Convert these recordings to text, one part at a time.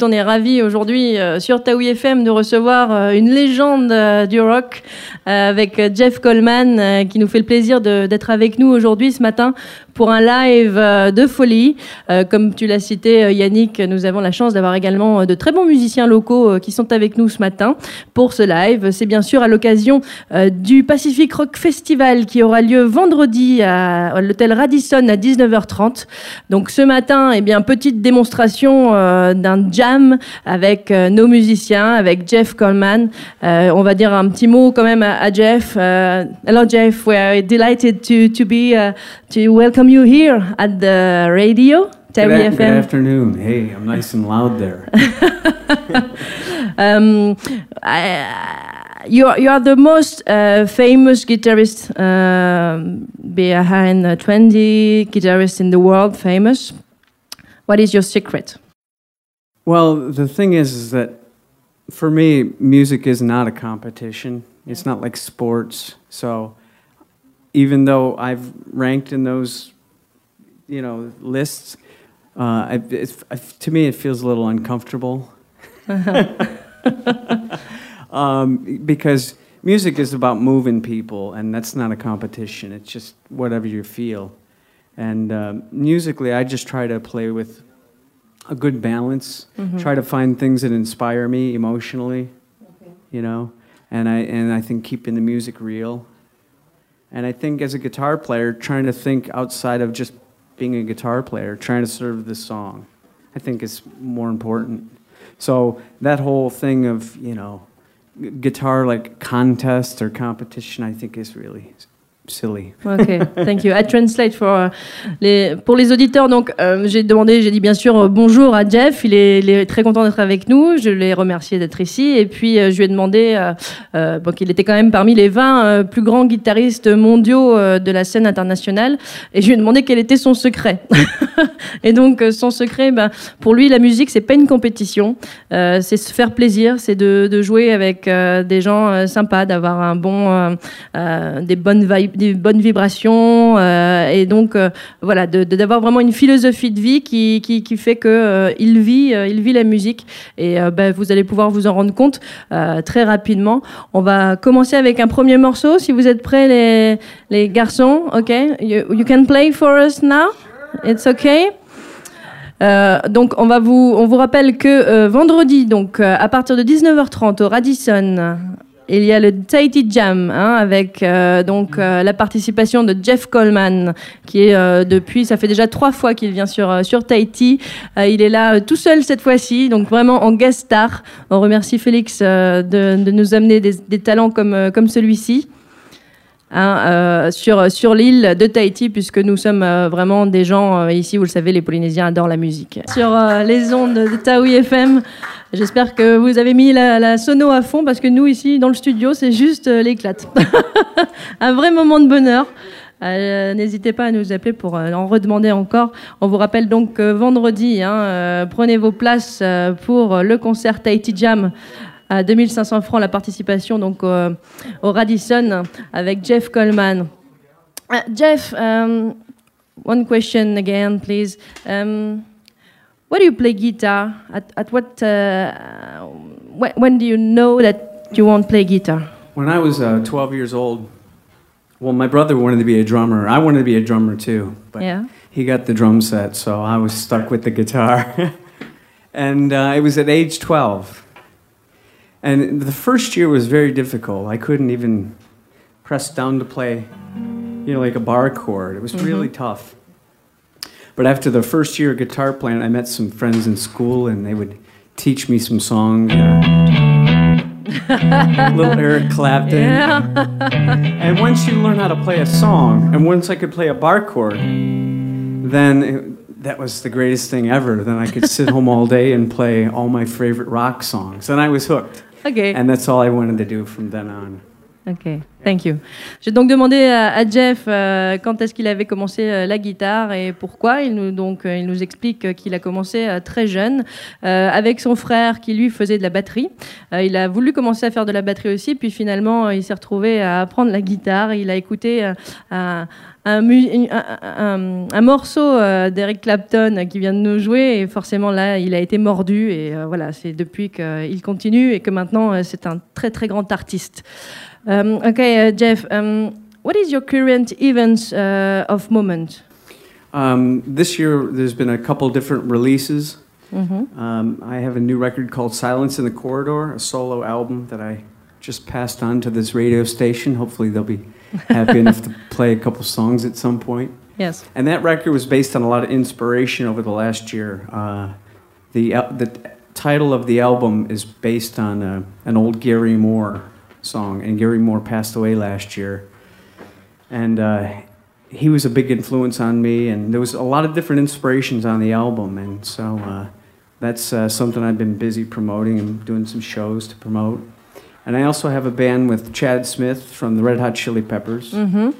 On est ravis aujourd'hui euh, sur Taoui FM de recevoir euh, une légende euh, du rock avec Jeff Coleman qui nous fait le plaisir d'être avec nous aujourd'hui ce matin pour un live de folie. Comme tu l'as cité Yannick, nous avons la chance d'avoir également de très bons musiciens locaux qui sont avec nous ce matin pour ce live. C'est bien sûr à l'occasion du Pacific Rock Festival qui aura lieu vendredi à l'hôtel Radisson à 19h30. Donc ce matin, eh bien petite démonstration d'un jazz avec euh, nos musiciens, avec Jeff Coleman. Euh, on va dire un petit mot quand même à, Jeff. Euh, hello Jeff, we're delighted to, to be uh, to welcome you here at the radio. Good, good afternoon. Hey, I'm nice and loud there. um, I, you are, you are the most uh, famous guitarist uh, behind 20 guitarists in the world famous. What is your secret? Well, the thing is, is that for me, music is not a competition. It's not like sports. So even though I've ranked in those, you know, lists, uh, to me it feels a little uncomfortable. um, because music is about moving people, and that's not a competition. It's just whatever you feel. And uh, musically, I just try to play with a good balance. Mm-hmm. Try to find things that inspire me emotionally, okay. you know, and I and I think keeping the music real. And I think as a guitar player, trying to think outside of just being a guitar player, trying to serve the song, I think is more important. So that whole thing of you know, guitar like contest or competition, I think is really silly. Ok, thank you. I translate for uh, les, pour les auditeurs. Donc, euh, j'ai demandé, j'ai dit bien sûr euh, bonjour à Jeff. Il est, il très content d'être avec nous. Je l'ai remercié d'être ici. Et puis, euh, je lui ai demandé, bon, qu'il était quand même parmi les 20 euh, plus grands guitaristes mondiaux de la scène internationale. Et je lui ai demandé quel était son secret. et donc, son secret, ben, pour lui, la musique, c'est pas une compétition. c'est se faire plaisir, c'est de, jouer avec des gens sympas, d'avoir un bon, des bonnes vibes des bonnes vibrations euh, et donc euh, voilà d'avoir vraiment une philosophie de vie qui, qui, qui fait que euh, il vit il vit la musique et ben, vous allez pouvoir vous en rendre compte très rapidement. On va commencer avec un premier morceau si vous êtes prêts les, les garçons. Ok, you, you can play for us now? It's okay? Euh, donc on va vous on vous rappelle que vendredi donc à partir de 19h30 au Radisson il y a le Tahiti Jam hein, avec euh, donc euh, la participation de Jeff Coleman qui est euh, depuis ça fait déjà trois fois qu'il vient sur sur Tahiti. il est là tout seul cette fois-ci donc vraiment en guest star. On remercie Félix de, nous amener des, des talents comme comme celui-ci. Hein, sur, sur l'île de Tahiti, puisque nous sommes vraiment des gens, ici, vous le savez, les Polynésiens adorent la musique. Sur les ondes de Taoui FM, J'espère que vous avez mis la, sono à fond parce que nous ici dans le studio c'est juste euh, l'éclate. un vrai moment de bonheur. Euh, n'hésitez pas à nous appeler pour euh, en redemander encore. On vous rappelle donc que vendredi, hein, prenez vos places pour le concert Tahiti Jam à 2500 francs la participation donc au Radisson avec Jeff Coleman. Jeff, um, one question again, please. Um, Where do you play guitar? At, at what, uh, when, when do you know that you won't play guitar? When I was uh, 12 years old, well, my brother wanted to be a drummer. I wanted to be a drummer too, but yeah. he got the drum set, so I was stuck with the guitar. and uh, it was at age 12. And the first year was very difficult. I couldn't even press down to play, you know, like a bar chord. It was mm-hmm. really tough. But after the first year of guitar playing, I met some friends in school, and they would teach me some songs. little Eric Clapton. Yeah. and once you learn how to play a song, and once I could play a bar chord, then it, that was the greatest thing ever. Then I could sit home all day and play all my favorite rock songs, and I was hooked. Okay. And that's all I wanted to do from then on. Ok, thank you. J'ai donc demandé à, Jeff euh, quand est-ce qu'il avait commencé euh, la guitare et pourquoi. Il nous, donc, euh, il nous explique qu'il a commencé très jeune avec son frère qui lui faisait de la batterie. il a voulu commencer à faire de la batterie aussi, puis finalement il s'est retrouvé à apprendre la guitare. Il a écouté un, un, un- un- morceau euh, d'Eric Clapton qui vient de nous jouer et forcément là il a été mordu et euh, voilà c'est depuis qu'il continue et que maintenant euh, c'est un très très grand artiste. Um, ok uh, Jeff, um, what is your current event uh, of moment? Um, this year, there's been a couple different releases. Mhm. Um, I have a new record called Silence in the Corridor, a solo album that I just passed on to this radio station. Hopefully, they'll be happy enough to play a couple songs at some point. Yes. And that record was based on a lot of inspiration over the last year. Uh, the, the title of the album is based on uh, an old Gary Moore song, and Gary Moore passed away last year. And uh, he was a big influence on me, and there was a lot of different inspirations on the album, and so uh, that's uh, something I've been busy promoting and doing some shows to promote. And I also have a band with Chad Smith from the Red Hot Chili Peppers. Mhm.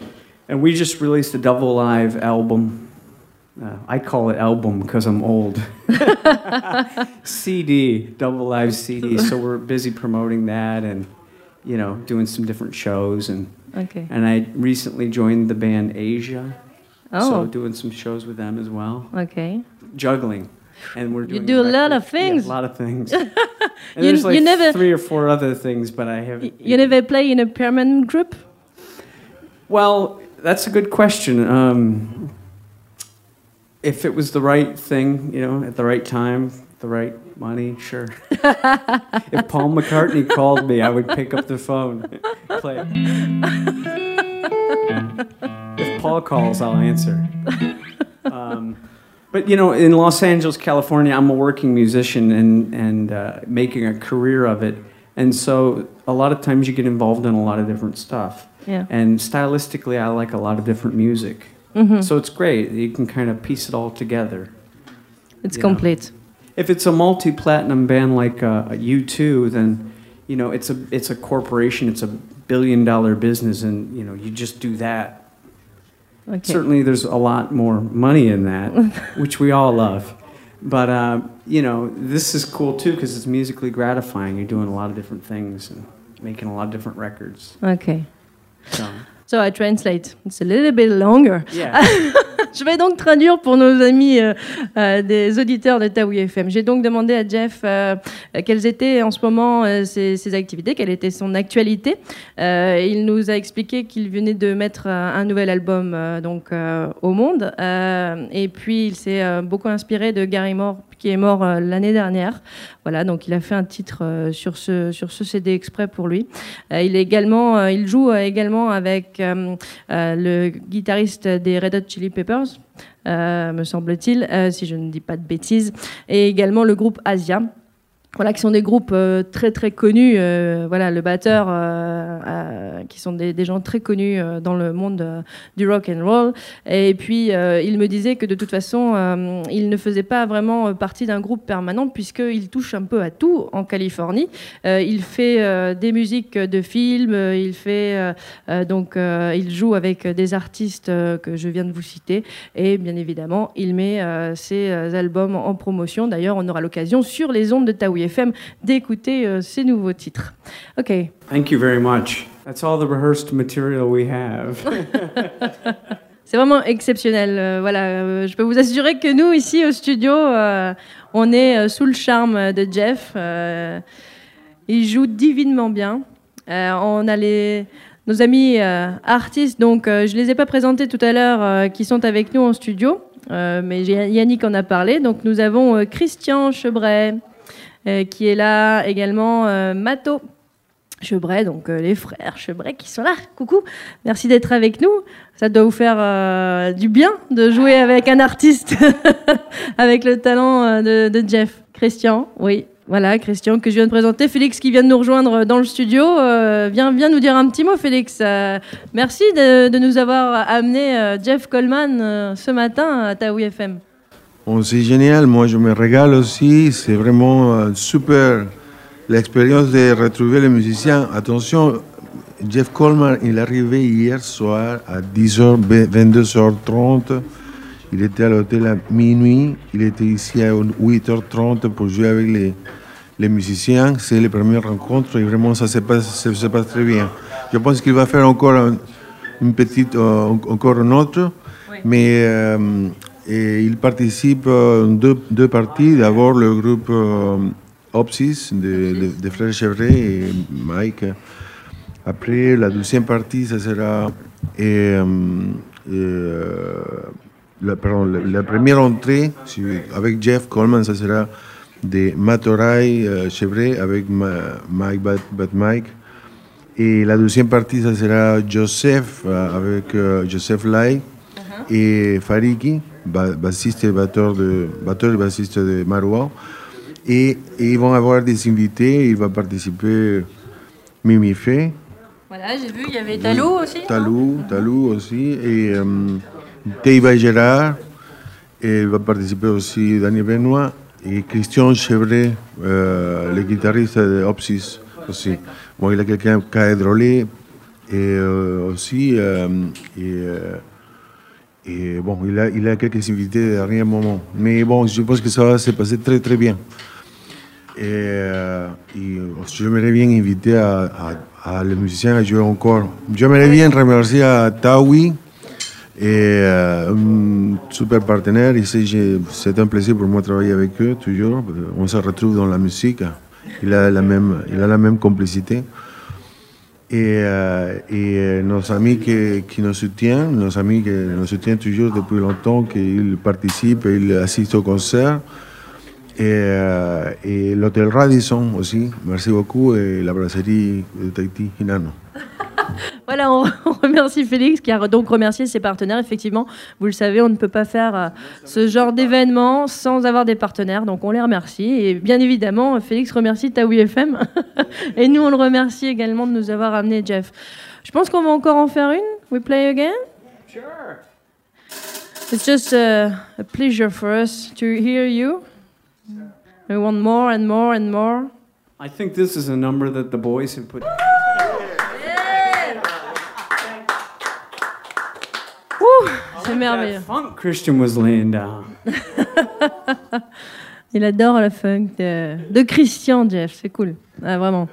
And we just released a double live album. Uh, I call it album because I'm old. CD, double live CD. So we're busy promoting that and, you know, doing some different shows. And, Okay. and I recently joined the band Asia. So Oh. doing some shows with them as well. Okay. Juggling. And we're doing You do a lot of things. Yeah, a lot of things. and You- there's like you never- three or four other things, but I haven't. You never play in a permanent group? Well, that's a good question. Um, if it was the right thing, you know, at the right time, the right money, sure. if Paul McCartney called me, I would pick up the phone, play. if Paul calls, I'll answer. Um, but you know, in Los Angeles, California, I'm a working musician and and uh, making a career of it, and so a lot of times you get involved in a lot of different stuff. Yeah. And stylistically, I like a lot of different music. Mm-hmm. So it's great. You can kind of piece it all together. It's complete. If it's a multi-platinum band like uh, U2, then you know it's a it's a corporation. It's a billion-dollar business, and you know you just do that. Okay. Certainly, there's a lot more money in that, which we all love. But uh, you know, this is cool too because it's musically gratifying. You're doing a lot of different things and making a lot of different records. Okay. So, So I translate. It's a little bit longer. yeah. Je vais donc traduire pour nos amis euh, euh, des auditeurs de Taoui FM. J'ai donc demandé à Jeff euh, quelles étaient en ce moment ses, ses activités, quelle était son actualité. Il nous a expliqué qu'il venait de mettre un nouvel album donc au monde. Et puis il s'est beaucoup inspiré de Gary Moore qui est mort euh, l'année dernière. Voilà, donc il a fait un titre euh, sur ce sur ce CD exprès pour lui. Euh, il est également, il joue également avec le guitariste des Red Hot Chili Peppers, me semble-t-il, si je ne dis pas de bêtises, et également le groupe Asia. Voilà, qui sont des groupes euh, très très connus. euh, voilà, le batteur, euh, qui sont des, gens très connus dans le monde du rock and roll. Et puis, il me disait que de toute façon, il ne faisait pas vraiment partie d'un groupe permanent puisqu'il touche un peu à tout en Californie. Il fait des musiques de films, il fait donc il joue avec des artistes que je viens de vous citer et bien évidemment il met ses albums en promotion. D'ailleurs, on aura l'occasion sur les ondes de Taoui FM d'écouter euh, ses nouveaux titres. Ok. Thank you very much. That's all the rehearsed material we have. C'est vraiment exceptionnel. Euh, voilà, euh, je peux vous assurer que nous, ici au studio, euh, on est sous le charme de Jeff. Il joue divinement bien. On a les, nos amis artistes, donc je les ai pas présentés tout à l'heure, qui sont avec nous en studio, mais Yannick en a parlé. Donc nous avons Christian Chebray, qui est là, également euh, Mato. Chebray, donc euh, les frères Chebray qui sont là. Coucou, merci d'être avec nous. Ça doit vous faire euh, du bien de jouer avec un artiste, avec le talent euh, de, Jeff. Christian, oui, voilà, Christian que je viens de présenter. Félix qui vient de nous rejoindre dans le studio. Euh, viens, viens nous dire un petit mot, Félix. Euh, merci de, de nous avoir amené euh, Jeff Coleman euh, ce matin à Taoui FM. Bon, c'est génial, moi je me régale aussi, c'est vraiment euh, super l'expérience de retrouver les musiciens. Attention, Jeff Coleman, il est arrivé hier soir à 10h, 22h30. Il était à l'hôtel à minuit, il était ici à 8h30 pour jouer avec les, les musiciens. C'est les premières rencontres et vraiment ça se passe, ça se passe très bien. Je pense qu'il va faire encore un, une petite, euh, encore une autre. Mais euh, et il participe en deux, deux parties. D'abord le groupe euh, Opsis de, de, de Frère Chevret et Mike. Après, la deuxième partie, ça sera. Et, euh, la, pardon, la, la, première entrée avec Jeff Coleman, ça sera de Matorai euh, Chevret avec ma, Mike Bat, Bat, Mike. Et la deuxième partie, ça sera Joseph euh, avec euh, Joseph Lai uh -huh. et Fariki, bassiste et batteur, de, batteur et bassiste de Marois. Et, et, ils vont avoir des invités. Il va participer Mimi Fay. Voilà, j'ai vu, il y avait Talou aussi. Talou, Talou aussi. Et euh, Teiva Gérard. Et il va participer aussi Daniel Benoît et Christian Chevret, euh, le guitariste de Opsis aussi. Bon, il a quelqu'un qui a drôlé et euh, aussi. Euh, et, bon, il a, il a quelques invités à rien moment. Mais bon, je pense que ça va se passer très très bien. Et, et j'aimerais bien inviter à, les musiciens à jouer encore. J'aimerais bien remercier à Tawi. Euh, un super partenaire. C'est un plaisir pour moi de travailler avec eux, toujours. On se retrouve dans la musique. Il a la même, il a la même complicité. Et, euh, et nos amis qui, qui, nous soutiennent, nos amis qui nous soutiennent toujours depuis longtemps, qu'ils participent, ils assistent au concert. Et, euh, et l'hôtel Radisson aussi, merci beaucoup, et la brasserie de Tahiti, Hinano. voilà, on, on, remercie Félix qui a donc remercié ses partenaires. Effectivement, vous le savez, on ne peut pas faire euh, ce genre d'événement sans avoir des partenaires, donc on les remercie. Et bien évidemment, Félix remercie Taoui FM. et nous, on le remercie également de nous avoir amené Jeff. Je pense qu'on va encore en faire une. We play again? Sure. It's just a, a pleasure for us to hear you. We want more and more and more. I think this is a number that the boys have put. C'est merveilleux. Funk Christian was laying down. Il adore le funk de, de Christian, Jeff. C'est cool. Ah, vraiment.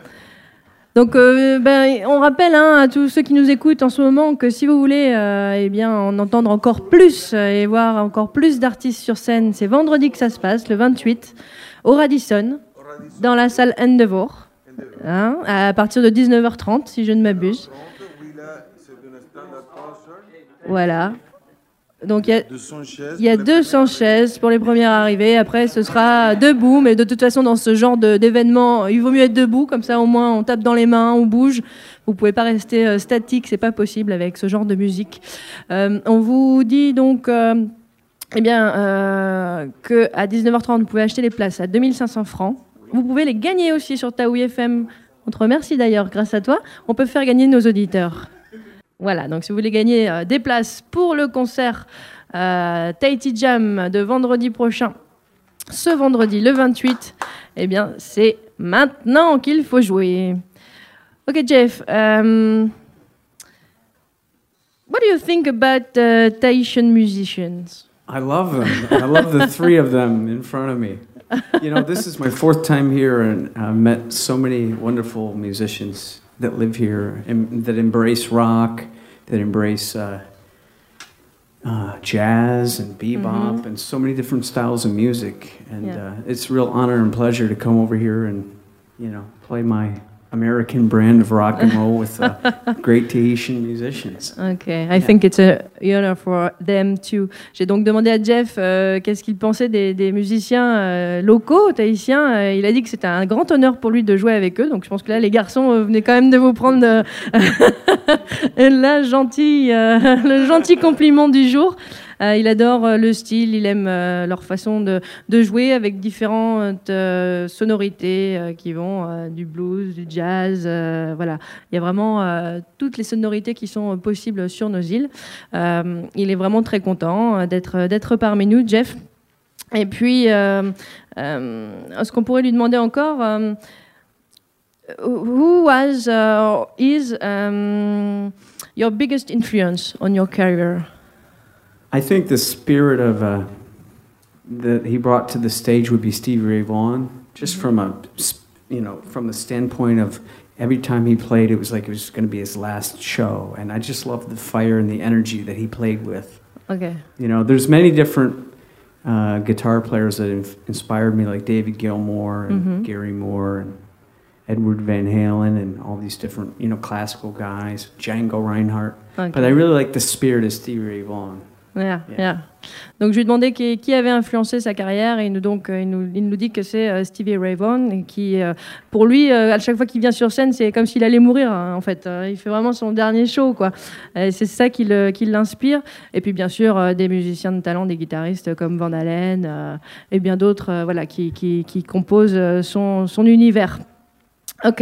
Donc, euh, ben, on rappelle hein, à tous ceux qui nous écoutent en ce moment que si vous voulez euh, eh bien, en entendre encore plus et voir encore plus d'artistes sur scène, c'est vendredi que ça se passe, le 28, au Radisson, dans la salle Endeavour, hein, à partir de 19h30, si je ne m'abuse. Voilà. Donc il y a 200 chaises, il y a 200 chaises pour les premières arrivées. Après, ce sera debout. Mais de toute façon, dans ce genre d'événement, il vaut mieux être debout. Comme ça, au moins, on tape dans les mains, on bouge. Vous pouvez pas rester euh, statique. C'est pas possible avec ce genre de musique. Euh, on vous dit donc. Euh, eh bien, euh, que à 19h30, vous pouvez acheter les places à 2500 francs. Vous pouvez les gagner aussi sur Taoui FM. On te remercie d'ailleurs, grâce à toi. On peut faire gagner nos auditeurs. Voilà, donc si vous voulez gagner euh, des places pour le concert euh, Tahiti Jam de vendredi prochain, ce vendredi le 28, eh bien c'est maintenant qu'il faut jouer. Ok Jeff, um, what do you think about uh, Tahitian musicians? I love them. I love the three of them in front of me. You know, this is my fourth time here, and I've met so many wonderful musicians that live here and that embrace rock, that embrace uh, uh, jazz and bebop mm-hmm. and so many different styles of music. And yeah. uh, it's a real honor and pleasure to come over here and, you know, play my American brand of rock and roll with uh, great Tahitian musicians. Okay, I yeah. think it's a honor for them too. J'ai donc demandé à Jeff euh, qu'est-ce qu'il pensait des, des musiciens euh, locaux tahitiens. Euh, il a dit que c'était un grand honneur pour lui de jouer avec eux. Donc je pense que là, les garçons euh, venaient quand même de vous prendre la gentille, le gentil compliment du jour. Euh, il adore euh, le style, il aime euh, leur façon de, jouer avec différentes euh, sonorités euh, qui vont du blues, du jazz. voilà, il y a vraiment toutes les sonorités qui sont possibles sur nos îles. il est vraiment très content d'être parmi nous, Jeff. Et puis, est-ce qu'on pourrait lui demander encore who was uh, is um, your biggest influence on your career? I think the spirit of uh, that he brought to the stage would be Stevie Ray Vaughan, just from a you know, from the standpoint of every time he played, it was like it was going to be his last show. And I just loved the fire and the energy that he played with. Ok. You know, there's many different uh, guitar players that have inspired me, like David Gilmour and Mhm. Gary Moore and Edward Van Halen and all these different, you know, classical guys, Django Reinhardt. ok. But I really like the spirit of Stevie Ray Vaughan. Yeah. Donc je lui ai demandé qui, qui avait influencé sa carrière et il nous, donc, euh, il nous, il nous dit que c'est euh, Stevie Ray Vaughan qui, euh, pour lui, à chaque fois qu'il vient sur scène, c'est comme s'il allait mourir hein, en fait. Euh, il fait vraiment son dernier show quoi. C'est ça qui l'inspire. Et puis bien sûr des musiciens de talent, des guitaristes comme Van Halen et bien d'autres, voilà, qui, qui, qui composent son, son univers. Ok.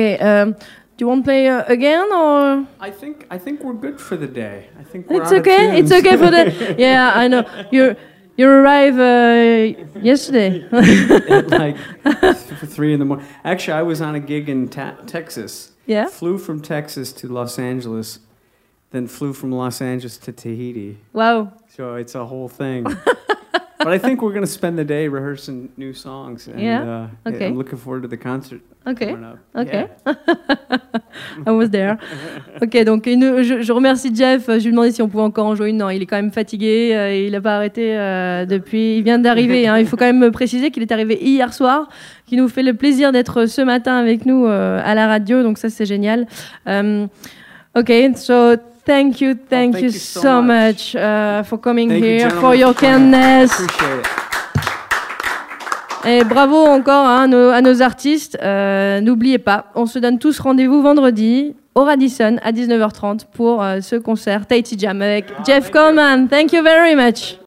Do you want to play uh, again or? I think I think we're good for the day. I think we're It's okay. It's okay for the. Yeah, I know. You you arrived uh, yesterday. At like three in the morning. Actually, I was on a gig in ta- Texas. yeah. Flew from Texas to Los Angeles, then flew from Los Angeles to Tahiti. Wow. So it's a whole thing. but I think we're going to spend the day rehearsing new songs. And, Yeah? Uh, Okay. I'm looking forward to the concert Okay. Okay. Yeah. I was there. Ok, donc une- je, je remercie Jeff. Je lui ai demandé si on pouvait encore en jouer une. Non, il est quand même fatigué. euh, il n'a pas arrêté euh, depuis. Il vient d'arriver. hein. Il faut quand même préciser qu'il est arrivé hier soir, qui nous fait le plaisir d'être ce matin avec nous euh, à la radio. Donc ça, c'est génial. Um, ok, so thank you, thank, thank you, you so, so much, uh, for coming Thank here, for your kindness. Et bravo encore hein, à, nos, à nos artistes. Euh, N'oubliez pas, on se donne tous rendez-vous vendredi au Radisson à 19h30 pour euh, ce concert Tahiti Jam avec Jeff Coleman. Thank you very much.